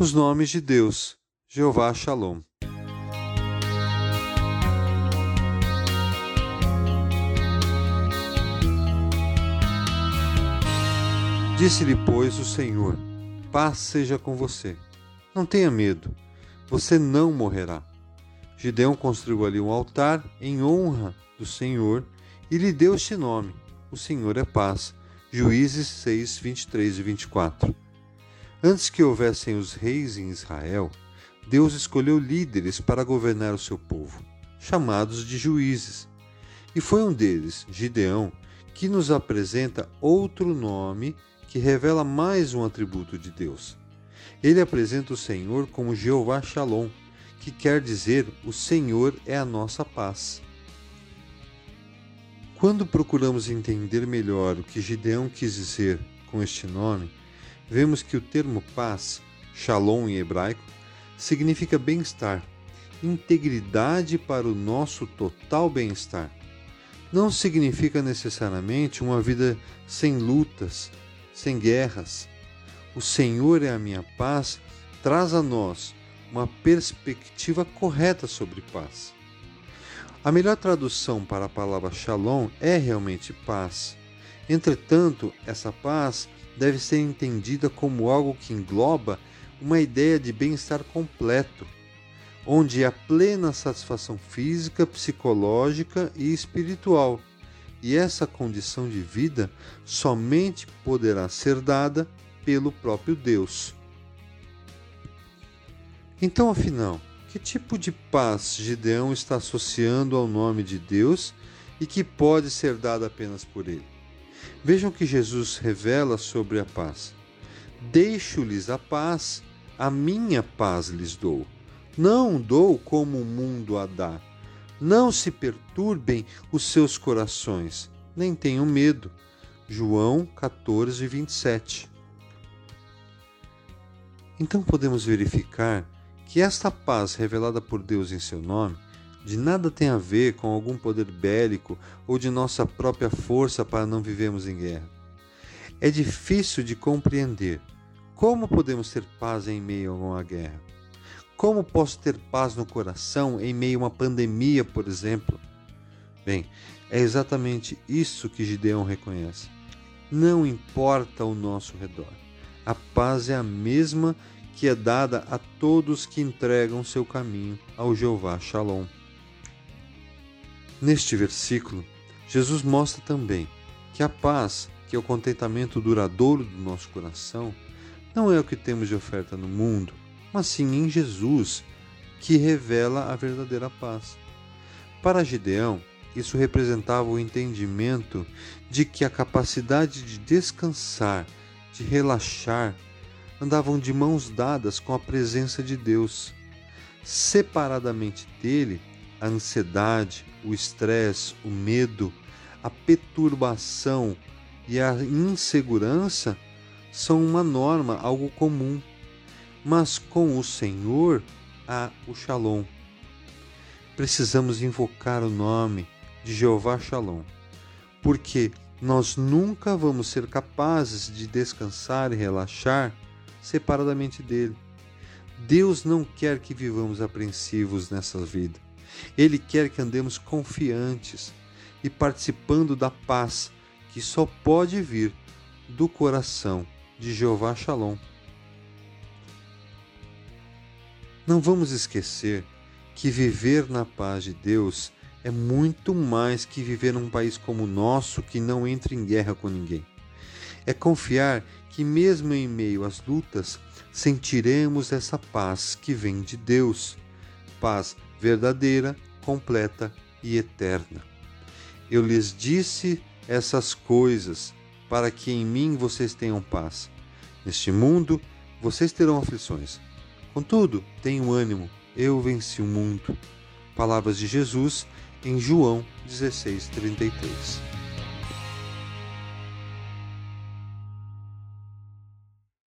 Os nomes de Deus, Jeová Shalom. Disse-lhe, pois, o Senhor: Paz seja com você. Não tenha medo, você não morrerá. Gideão construiu ali um altar em honra do Senhor e lhe deu este nome: O Senhor é paz. Juízes 6, 23 e 24. Antes que houvessem os reis em Israel, Deus escolheu líderes para governar o seu povo, chamados de juízes. E foi um deles, Gideão, que nos apresenta outro nome que revela mais um atributo de Deus. Ele apresenta o Senhor como Jeová Shalom, que quer dizer o Senhor é a nossa paz. Quando procuramos entender melhor o que Gideão quis dizer com este nome, vemos que o termo paz, shalom em hebraico, significa bem-estar, integridade para o nosso total bem-estar. Não significa necessariamente uma vida sem lutas, sem guerras. O Senhor é a minha paz traz a nós uma perspectiva correta sobre paz. A melhor tradução para a palavra shalom é realmente paz. Entretanto, essa paz deve ser entendida como algo que engloba uma ideia de bem-estar completo, onde há plena satisfação física, psicológica e espiritual. E essa condição de vida somente poderá ser dada pelo próprio Deus. Então, afinal, que tipo de paz Gideão está associando ao nome de Deus e que pode ser dada apenas por ele? Vejam que Jesus revela sobre a paz. Deixo-lhes a paz, a minha paz lhes dou. Não dou como o mundo a dá. Não se perturbem os seus corações, nem tenham medo. João 14, 27. Então podemos verificar que esta paz revelada por Deus em seu nome de nada tem a ver com algum poder bélico ou de nossa própria força para não vivermos em guerra. É difícil de compreender como podemos ter paz em meio a uma guerra. Como posso ter paz no coração em meio a uma pandemia, por exemplo? Bem, é exatamente isso que Gideão reconhece. Não importa o nosso redor, a paz é a mesma que é dada a todos que entregam seu caminho ao Jeová Shalom. Neste versículo, Jesus mostra também que a paz, que é o contentamento duradouro do nosso coração, não é o que temos de oferta no mundo, mas sim em Jesus, que revela a verdadeira paz. Para Gideão, isso representava o entendimento de que a capacidade de descansar, de relaxar, andavam de mãos dadas com a presença de Deus. Separadamente dele, a ansiedade, o estresse, o medo, a perturbação e a insegurança são uma norma, algo comum. Mas com o Senhor há o Shalom. Precisamos invocar o nome de Jeová Shalom, porque nós nunca vamos ser capazes de descansar e relaxar separadamente dele. Deus não quer que vivamos apreensivos nessa vida. Ele quer que andemos confiantes e participando da paz que só pode vir do coração de Jeová Shalom. Não vamos esquecer que viver na paz de Deus é muito mais que viver num país como o nosso que não entra em guerra com ninguém. É confiar que, mesmo em meio às lutas, sentiremos essa paz que vem de Deus, paz verdadeira, completa e eterna. Eu lhes disse essas coisas para que em mim vocês tenham paz. Neste mundo vocês terão aflições. Contudo, tenham ânimo, eu venci o mundo. Palavras de Jesus em João 16:33.